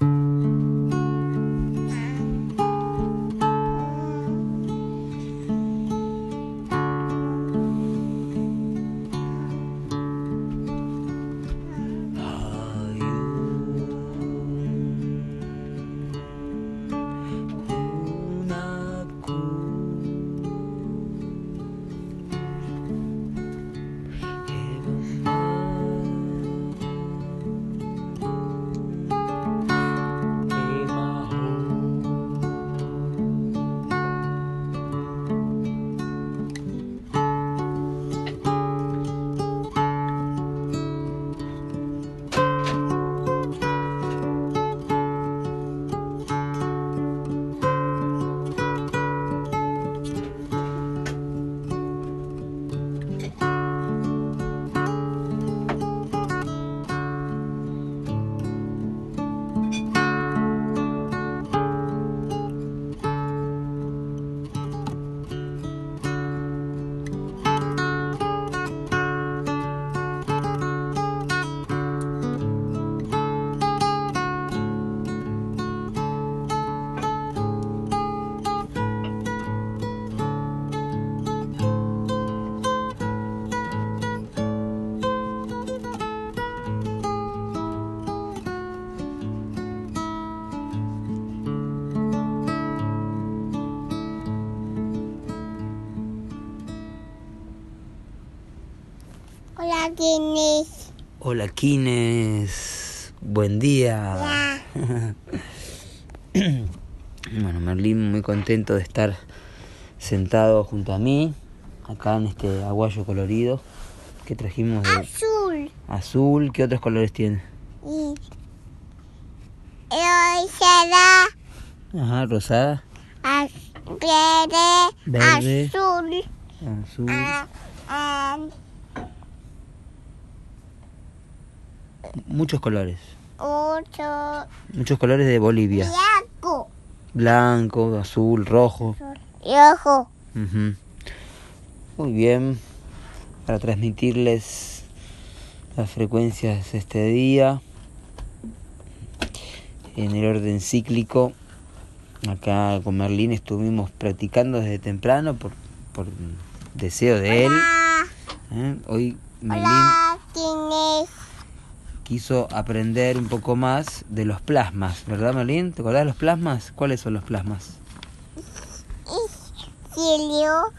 Hola, ¿quién es? Hola, Kines. Buen día. Bueno, Merlín muy contento de estar sentado junto a mí, acá en este aguayo colorido que trajimos de Azul. azul. ¿Qué otros colores tiene? Y será Ajá, rosada, az- verde, Verde. azul. azul. ah, ah, Muchos colores. ocho, Muchos colores de Bolivia. blanco, Blanco, azul, rojo. rojo. Ujú. Muy bien. Para transmitirles las frecuencias de este día. En el orden cíclico. Acá con Merlín estuvimos practicando desde temprano por, por deseo de él. Hola, ¿eh? Hoy Merlín. Quiso aprender un poco más de los plasmas, ¿verdad Merlín? ¿Te acordás de los plasmas? ¿Cuáles son los plasmas? Silio,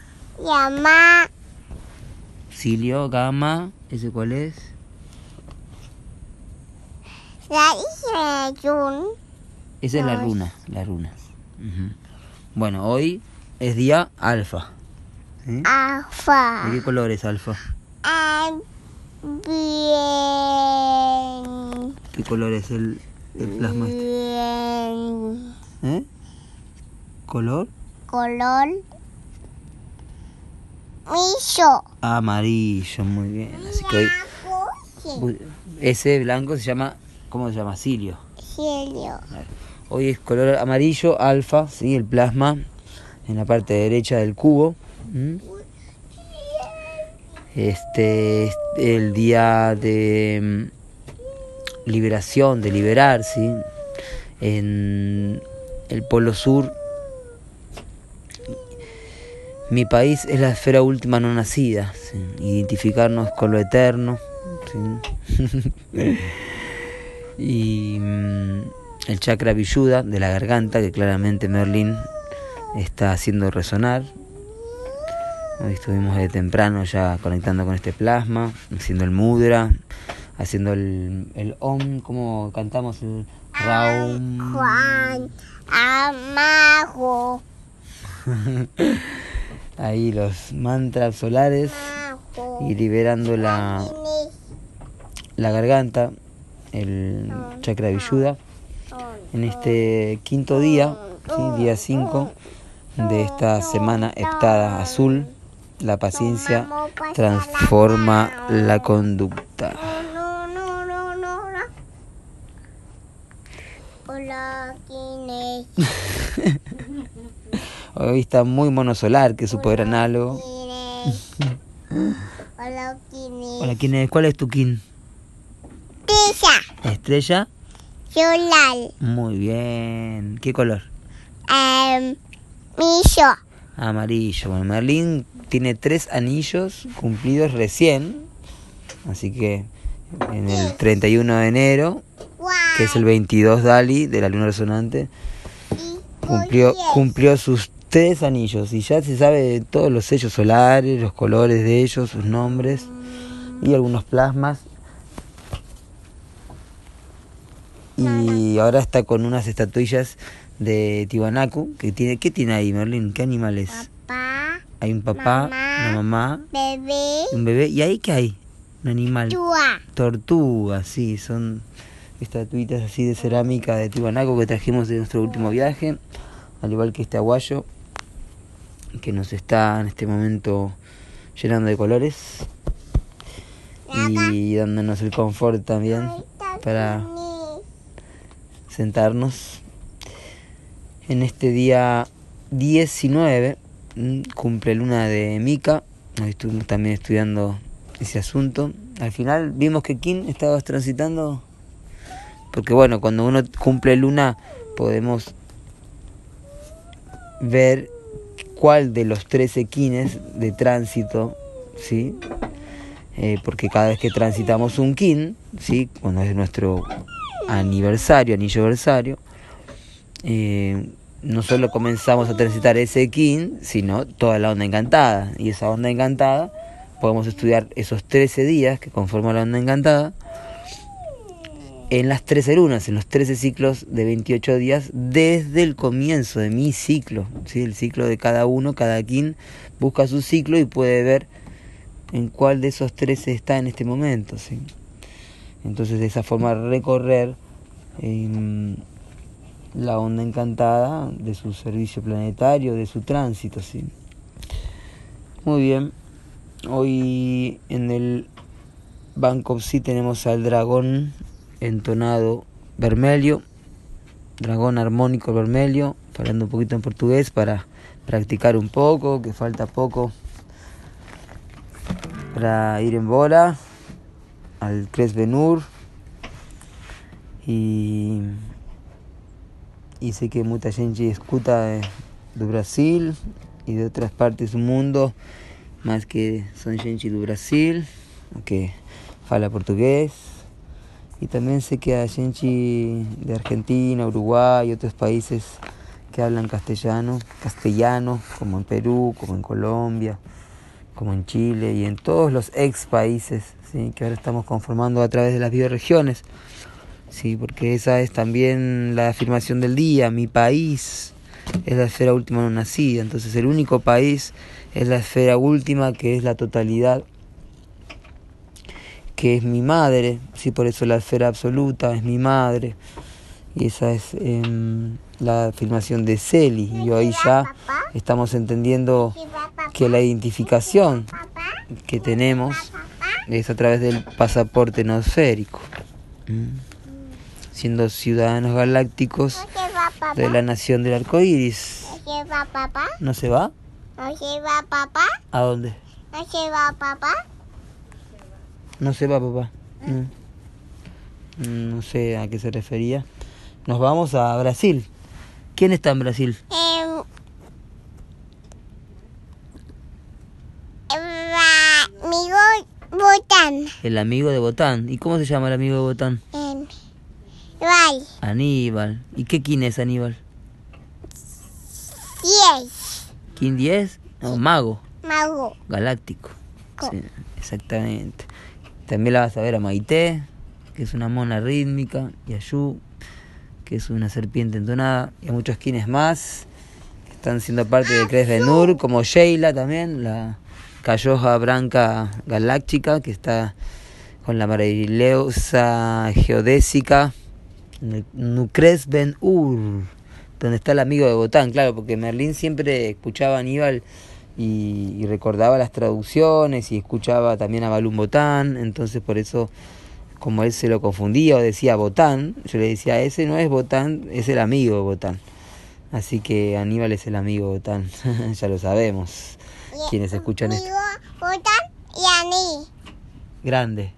llama, Cilio, gamma, ¿ese cuál es? la Jun, Esa es la runa, la runa. Bueno, hoy es día alfa. ¿sí? alfa. ¿De qué color es alfa? Ah, bien. ¿Qué color es el, el plasma? este? Bien. ¿Eh? ¿Color? Color. Miso. Amarillo, muy bien. Así que hoy ese blanco se llama, ¿cómo se llama? Cilio. Cielo. Hoy es color amarillo, alfa, ¿sí? El plasma en la parte derecha del cubo. ¿m? Este es el día de mm, liberación, de liberar, ¿sí? En el polo sur. Mi país es la esfera última no nacida, ¿sí? identificarnos con lo eterno. ¿sí? y mm, el chakra Vishuddha de la garganta que claramente Merlin está haciendo resonar. Estuvimos de temprano ya conectando con este plasma, haciendo el mudra, haciendo el, el om, como cantamos el raum. Juan. Amajo. Ahí los mantras solares y liberando la, la garganta, el chakra Vishuddha. en este quinto día, ¿sí? día 5 de esta semana heptada azul, la paciencia transforma la conducta. No, no, no, no, no. Hola, ¿quién es? Hoy está muy monosolar, que es su poder análogo. Hola, ¿quién es? Hola, ¿quién es? ¿Cuál es tu kin? Pisa. Estrella Solar. Muy bien. ¿Qué color? Em, millo. Amarillo. Bueno, Merlín tiene tres anillos cumplidos recién. Así que en el 31 de enero, que es el 22 Dali de la luna resonante, cumplió, cumplió sus tres anillos. Y ya se sabe todos los sellos solares, los colores de ellos, sus nombres y algunos plasmas. Y ahora está con unas estatuillas de Tiwanaku. Que tiene, ¿Qué tiene ahí, Merlín? ¿Qué animal es? Papá, Hay un papá, Mamá. una mamá, bebé, un bebé. ¿Y ahí qué hay? Un animal. tua. Tortugas, sí, son estatuitas así de cerámica de Tiwanaku que trajimos de nuestro último viaje, al igual que este aguayo que nos está en este momento llenando de colores y dándonos el confort también para sentarnos. En este día 19 mm, cumple luna de Mika, hoy estuvimos también estudiando ese asunto. Al final vimos que Kin estabas transitando, porque bueno, cuando uno cumple luna podemos ver cuál de los 13 Kines de tránsito, ¿sí? Eh, porque cada vez que transitamos un kin, ¿sí? cuando es nuestro aniversario, anilloversario, eh, no solo comenzamos a transitar ese kin, sino toda la onda encantada. Y esa onda encantada, podemos estudiar esos 13 días que conforman la onda encantada en las 13 lunas, en los 13 ciclos de 28 días, desde el comienzo de mi ciclo. ¿sí? El ciclo de cada uno, cada kin busca su ciclo y puede ver en cuál de esos 13 está en este momento. ¿sí? Entonces de esa forma recorrer em, la onda encantada de su servicio planetario, de su tránsito. ¿sí? Muy bien, hoy en el Banco sí tenemos al dragón entonado vermelho, dragón armónico vermelho, hablando un poquito en portugués para practicar un poco, que falta poco para ir en bola al Cres Benur y, y sé que mucha gente escuta de, do Brasil y de otras partes del mundo, más que son gente do Brasil, que fala portugués. Y también sé que hay gente de Argentina, Uruguay y otros países que hablan castellano, castellano, como en Perú, como en Colombia, como en Chile y en todos los ex países que ahora estamos conformando a través de las bioregiones. Sí, porque esa es también la afirmación del día, mi país es la esfera última no nacida, entonces el único país es la esfera última que es la totalidad que es mi madre, sí, por eso la esfera absoluta es mi madre. Y esa es em, la afirmación de Celi. Y hoy ya estamos entendiendo que la identificación que tenemos es a través del pasaporte nosférico. ¿m? Siendo ciudadanos galácticos de la nación del arco iris. ¿No se va papá? ¿No se va? ¿No se va papá? ¿A dónde? ¿No se va papá? No se va, papá. No. Mm, No sé a qué se refería. Nos vamos a Brasil. ¿Quién está en Brasil? Em, em, va- Amigo Botán. El amigo de Botán. ¿Y cómo se llama el amigo de Botán? Em, Aníbal. ¿Y qué quién es Aníbal? Diez. ¿Quién 10? No, mago. Mago. Galáctico. Co- Sí, exactamente. También la vas a ver a Maite, que es una mona rítmica, y a Yu, que es una serpiente entonada, y a muchos quienes más que están siendo parte de Cres Benur, como Sheila también, la Cayoja Branca Galáctica, que está con la maravillosa geodésica Nucres Ben Ur, donde está el amigo de Botán, claro, porque Merlín siempre escuchaba a Aníbal y, y recordaba las traducciones y escuchaba también a Balún Botán, entonces por eso, como él se lo confundía o decía Botán, yo le decía, ese no es Botán, es el amigo de Botán. Así que Aníbal es el amigo de Botán, ya lo sabemos, Y- quienes escuchan esto. Amigo Botán y Ani. Grande,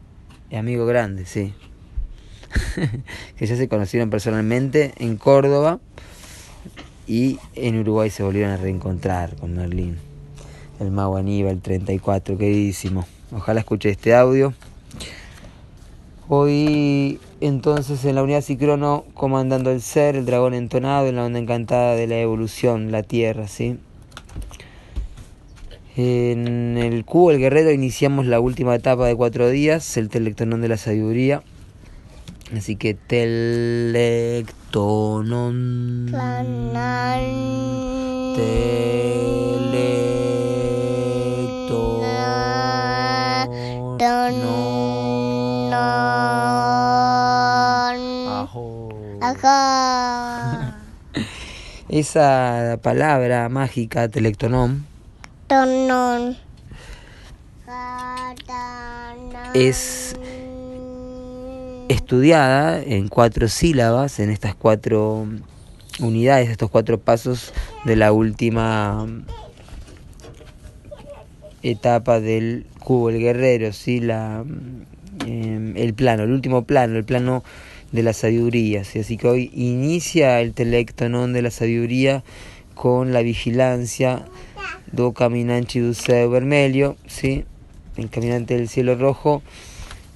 el amigo grande, sí. que ya se conocieron personalmente en Córdoba y en Uruguay se volvieron a reencontrar con Merlín. El mago Aníbal 34, queridísimo. Ojalá escuche este audio. Hoy entonces en la unidad Cicrono comandando el ser, el dragón entonado en la onda encantada de la evolución, la tierra, ¿sí? En el cubo el guerrero iniciamos la última etapa de cuatro días, el telectonón de la sabiduría. Así que telectonón. Ajá. Esa palabra mágica, telectonón, Tonón. es estudiada en cuatro sílabas, en estas cuatro unidades, estos cuatro pasos de la última etapa del cubo el guerrero, ¿sí? la, em, el plano, el último plano, el plano de la sabiduría. ¿sí? Así que hoy inicia el telectonón de la sabiduría con la vigilancia do caminante do céu ¿sí? el caminante del cielo rojo,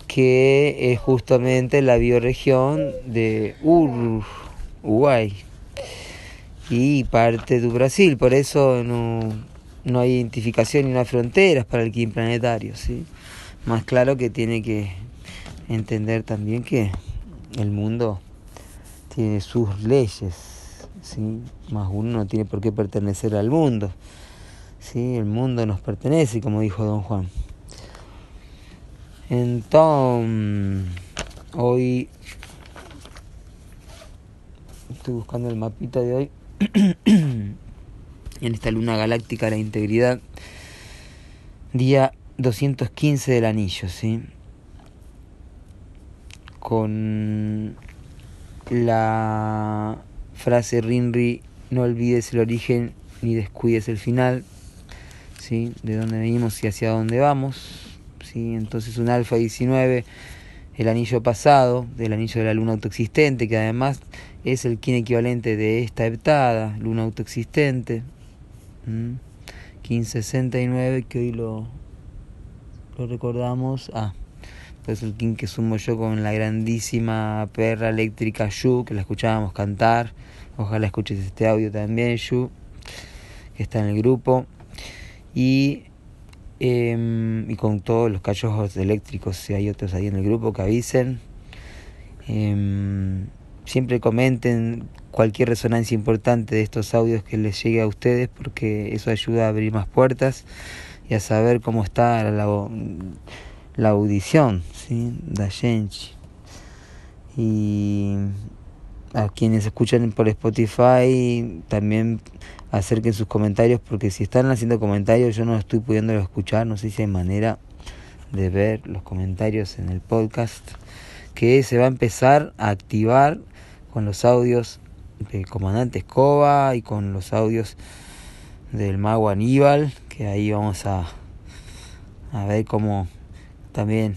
que es justamente la bioregión de Uruguay y parte de Brasil, por eso no, no hay identificación ni una fronteras para el Kim planetario, ¿sí? Más claro que tiene que entender también que el mundo tiene sus leyes, ¿sí? Más uno no tiene por qué pertenecer al mundo, ¿sí? El mundo nos pertenece, como dijo Don Juan. Entonces, hoy estoy buscando el mapita de hoy. en esta luna galáctica de la integridad, día 215 del anillo, ¿sí? Con la frase Rinri, no olvides el origen ni descuides el final, ¿sí? De dónde venimos y hacia dónde vamos, ¿sí? Entonces un alfa 19 el anillo pasado, del anillo de la luna autoexistente, que además es el kin equivalente de esta heptada, luna autoexistente, 1569, que hoy lo, lo recordamos. Ah, pues el kin que sumo yo con la grandísima perra eléctrica Yu, que la escuchábamos cantar. Ojalá escuches este audio también, Yu, que está en el grupo. Y y con todos los cachorros eléctricos, si hay otros ahí en el grupo que avisen. siempre comenten cualquier resonancia importante de estos audios que les llegue a ustedes porque eso ayuda a abrir más puertas y a saber cómo está la, la audición ¿sí? da gente. Y a quienes escuchan por Spotify también acerquen sus comentarios porque si están haciendo comentarios yo no estoy pudiendo escuchar, no sé si hay manera de ver los comentarios en el podcast que se va a empezar a activar con los audios del comandante Escoba y con los audios del mago Aníbal, que ahí vamos a, a ver cómo también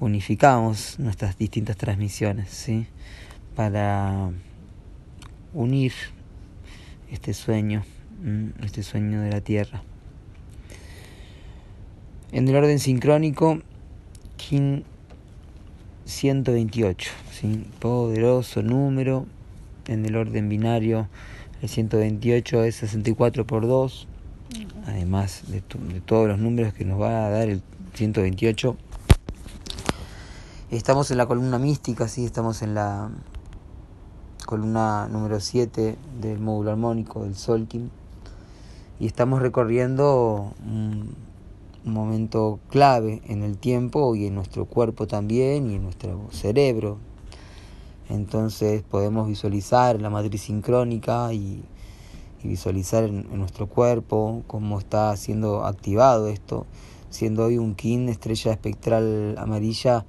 unificamos nuestras distintas transmisiones, ¿sí? Para unir este sueño, este sueño de la Tierra. En el orden sincrónico, King 128, ¿sí? poderoso número. En el orden binario, el 128 es 64 por 2, además de, de todos los números que nos va a dar el 128. Estamos en la columna mística, sí, estamos en la columna número 7 del módulo armónico del Solkin y estamos recorriendo un, momento clave en el tiempo y en nuestro cuerpo también y en nuestro cerebro. Entonces podemos visualizar la matriz sincrónica y, visualizar en, nuestro cuerpo cómo está siendo activado esto, siendo hoy un kin estrella espectral amarilla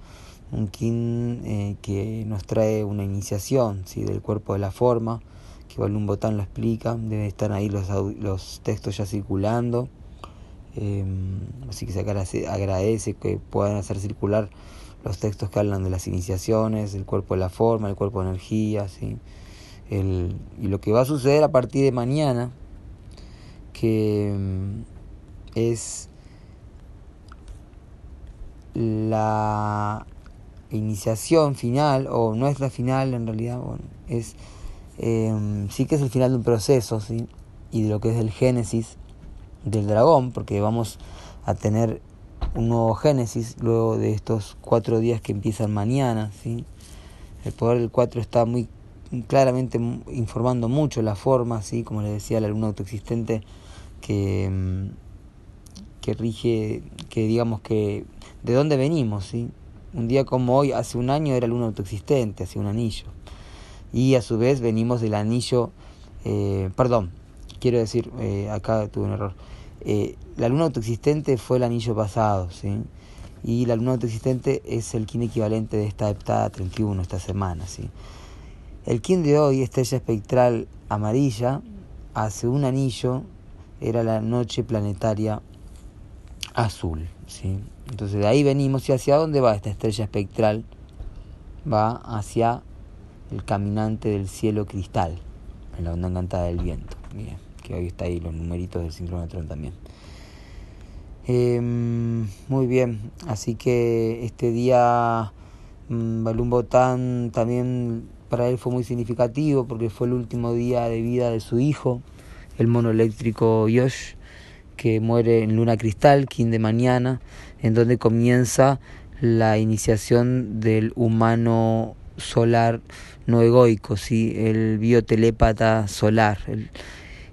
un kin eh, que nos trae una iniciación ¿sí? del cuerpo de la forma, que un Botán lo explica, deben estar ahí los, los textos ya circulando, em, así que se agradece, que puedan hacer circular los textos que hablan de las iniciaciones, el cuerpo de la forma, el cuerpo de energía, ¿sí? el, y lo que va a suceder a partir de mañana, que mm, es la iniciación final, o no es la final en realidad, bueno, es em, sí que es el final de un proceso, ¿sí? y de lo que es el génesis del dragón, porque vamos a tener un nuevo génesis luego de estos cuatro días que empiezan mañana. ¿sí? El poder del cuatro está muy claramente informando mucho la forma, ¿sí? como le decía la luna autoexistente, que, em, que rige, que digamos que de dónde venimos, ¿sí? Un día como hoy, hace un año era luna autoexistente, hace un anillo. Y a su vez venimos del anillo, eh, perdón, quiero decir, eh, acá tuve un error. Eh, la luna autoexistente fue el anillo pasado, ¿sí? Y la luna autoexistente es el kin equivalente de esta heptada 31, esta semana, ¿sí? El kin de hoy, estrella espectral amarilla, hace un anillo, era la noche planetaria azul, ¿sí? Entonces de ahí venimos y hacia dónde va esta estrella espectral? Va hacia el caminante del cielo cristal, en la onda encantada del viento. Bien, que hoy está ahí los numeritos del sincronotrón también. Em, muy bien, así que este día mmm, Balún Botán también para él fue muy significativo porque fue el último día de vida de su hijo, el mono eléctrico Yosh que muere en Luna Cristal, King de mañana, en donde comienza la iniciación del humano solar no egoico, ¿sí? el biotelépata solar.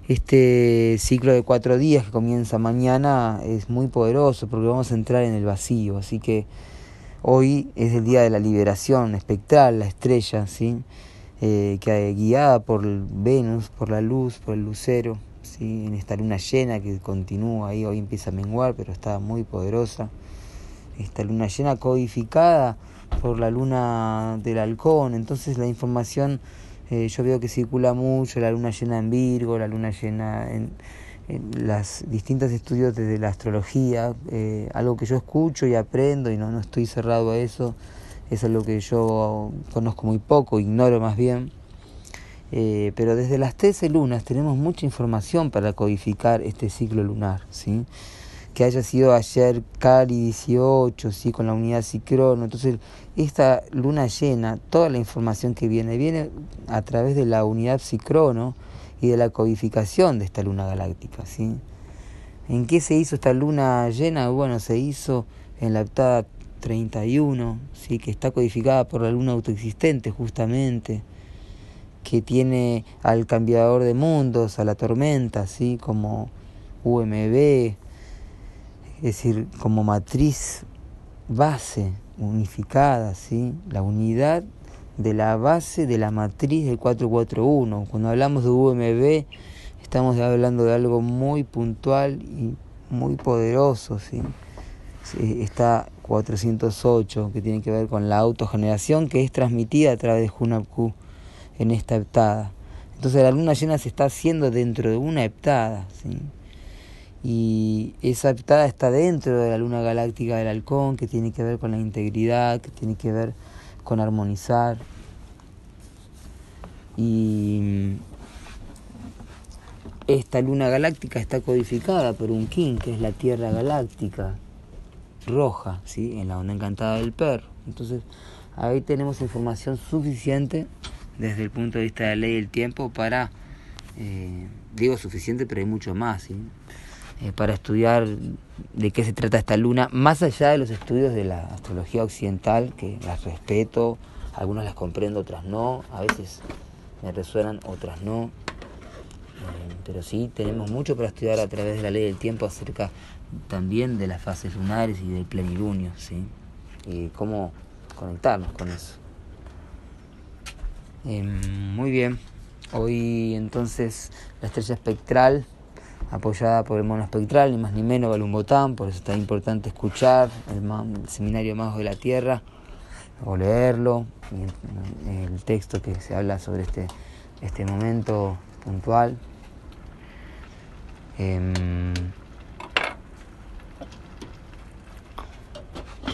este ciclo de cuatro días que comienza mañana es muy poderoso porque vamos a entrar en el vacío, así que hoy es el día de la liberación espectral, la estrella, ¿sí? Eh, que guiada por Venus, por la luz, por el lucero, en esta luna llena que continúa ahí, hoy empieza a menguar, pero está muy poderosa. Esta luna llena codificada por la luna del halcón, entonces la información eh, yo veo que circula mucho, la luna llena en Virgo, la luna llena en, en los distintos estudios desde la astrología, eh, algo que yo escucho y aprendo y no, no estoy cerrado a eso, es algo que yo conozco muy poco, ignoro más bien eh, pero desde las 13 lunas tenemos mucha información para codificar este ciclo lunar, ¿sí? que haya sido ayer Cali 18, ¿sí? con la unidad Cicrono. Entonces, esta luna llena, toda la información que viene, viene a través de la unidad Cicrono y de la codificación de esta luna galáctica. ¿sí? ¿En qué se hizo esta luna llena? Bueno, se hizo en la octava 31, ¿sí? que está codificada por la luna autoexistente justamente que tiene al cambiador de mundos, a la tormenta, así como UMB, es decir, como matriz base unificada, ¿sí? la unidad de la base de la matriz del 441. Cuando hablamos de UMB, estamos hablando de algo muy puntual y muy poderoso. ¿sí? Está 408, que tiene que ver con la autogeneración que es transmitida a través de Hunabku en esta heptada. Entonces la luna llena se está haciendo dentro de una heptada, ¿sí? y esa heptada está dentro de la luna galáctica del halcón, que tiene que ver con la integridad, que tiene que ver con armonizar. Y esta luna galáctica está codificada por un king, que es la Tierra galáctica roja, ¿sí? en la onda encantada del perro. Entonces ahí tenemos información suficiente desde el punto de vista de la ley del tiempo para, eh, digo suficiente, pero hay mucho más, eh, para estudiar de qué se trata esta luna, más allá de los estudios de la astrología occidental, que las respeto, algunas las comprendo, otras no, a veces me resuenan, otras no. Eh, pero sí, tenemos mucho para estudiar a través de la ley del tiempo acerca también de las fases lunares y del plenilunio, ¿sí? Y cómo conectarnos con eso. Em, muy bien, hoy entonces la estrella espectral apoyada por el mono espectral, ni más ni menos Balumbotán, por eso es tan importante escuchar el, seminario Magos de la Tierra o leerlo, el, texto que se habla sobre este, este momento puntual. Em,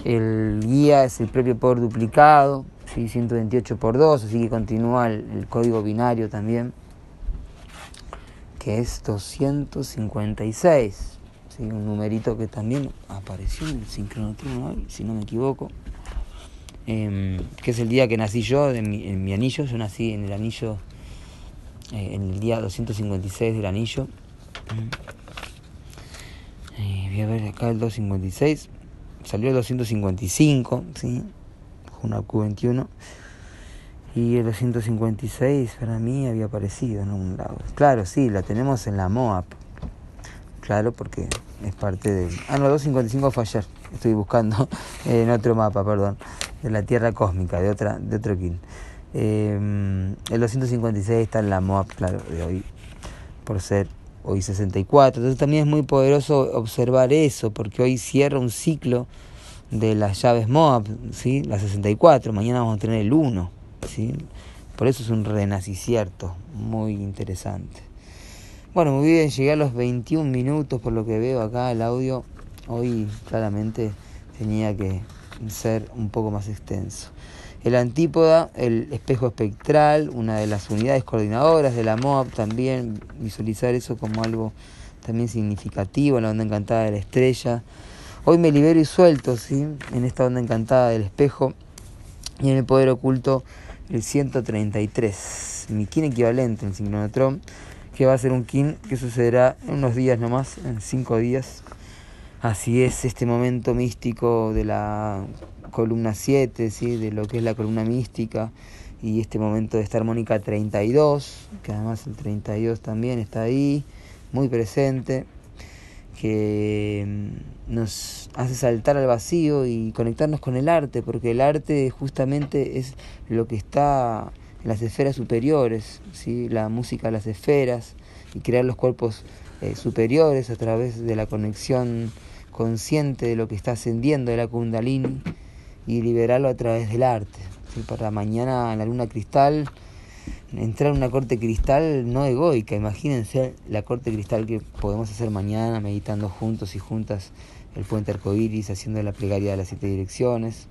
El guía es el propio poder duplicado, ¿sí? 128 por 2, así que continúa el, código binario también, que es 256, ¿sí? un numerito que también apareció en el sincronotrono hoy, si no me equivoco. Em, que es el día que nací yo, en mi, anillo, yo nací en el anillo, eh, en el día 256 del anillo. Eh, voy a ver acá el 256, salió el 255, ¿sí? Una Q21. Y el 256 para mí había aparecido en un lado. Claro, sí, la tenemos en la MOAP. Claro, porque es parte del... Ah, no, 255 fue ayer. Estoy buscando en otro mapa, perdón de la Tierra Cósmica, de, otra, de otro kin. Eh, el 256 está en la MOAP, claro, de hoy, por ser hoy 64. Entonces también es muy poderoso observar eso, porque hoy cierra un ciclo de las llaves MOAP, ¿sí? la 64, mañana vamos a tener el 1. ¿sí? Por eso es un renacicierto muy interesante. Bueno, muy bien, llegué a los 21 minutos por lo que veo acá el audio. Hoy claramente tenía que ser un poco más extenso. El antípoda, el espejo espectral, una de las unidades coordinadoras de la MOAB, también visualizar eso como algo también significativo, la onda encantada de la estrella. Hoy me libero y suelto, ¿sí? En esta onda encantada del espejo y en el poder oculto el 133, mi kin equivalente, el sincronotron, que va a ser un kin que sucederá en unos días nomás, en cinco días, Así es este momento místico de la columna 7, ¿sí? de lo que es la columna mística, y este momento de esta armónica 32, que además el 32 también está ahí, muy presente, que mm, nos hace saltar al vacío y conectarnos con el arte, porque el arte justamente es lo que está en las esferas superiores, ¿sí? la música las esferas, y crear los cuerpos eh, superiores a través de la conexión consciente de lo que está ascendiendo de la Kundalini y liberarlo a través del arte. Para mañana en la luna cristal, entrar en una corte cristal no egoica, imagínense la corte cristal que podemos hacer mañana meditando juntos y juntas el puente arcoíris, haciendo la plegaria de las siete direcciones.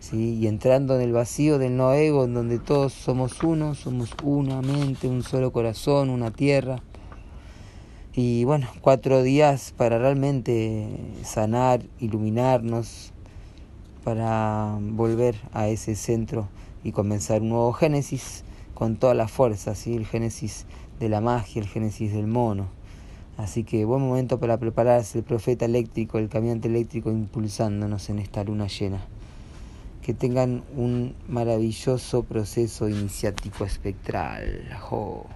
¿sí? y entrando en el vacío del no ego, en donde todos somos uno, somos una mente, un solo corazón, una tierra, y bueno, cuatro días para realmente sanar, iluminarnos, para volver a ese centro y comenzar un nuevo génesis con toda la fuerza, ¿sí? el génesis de la magia, el génesis del mono. Así que buen momento para prepararse, el profeta eléctrico, el caminante eléctrico impulsándonos en esta luna llena. Que tengan un maravilloso proceso iniciático espectral. ¡Oh!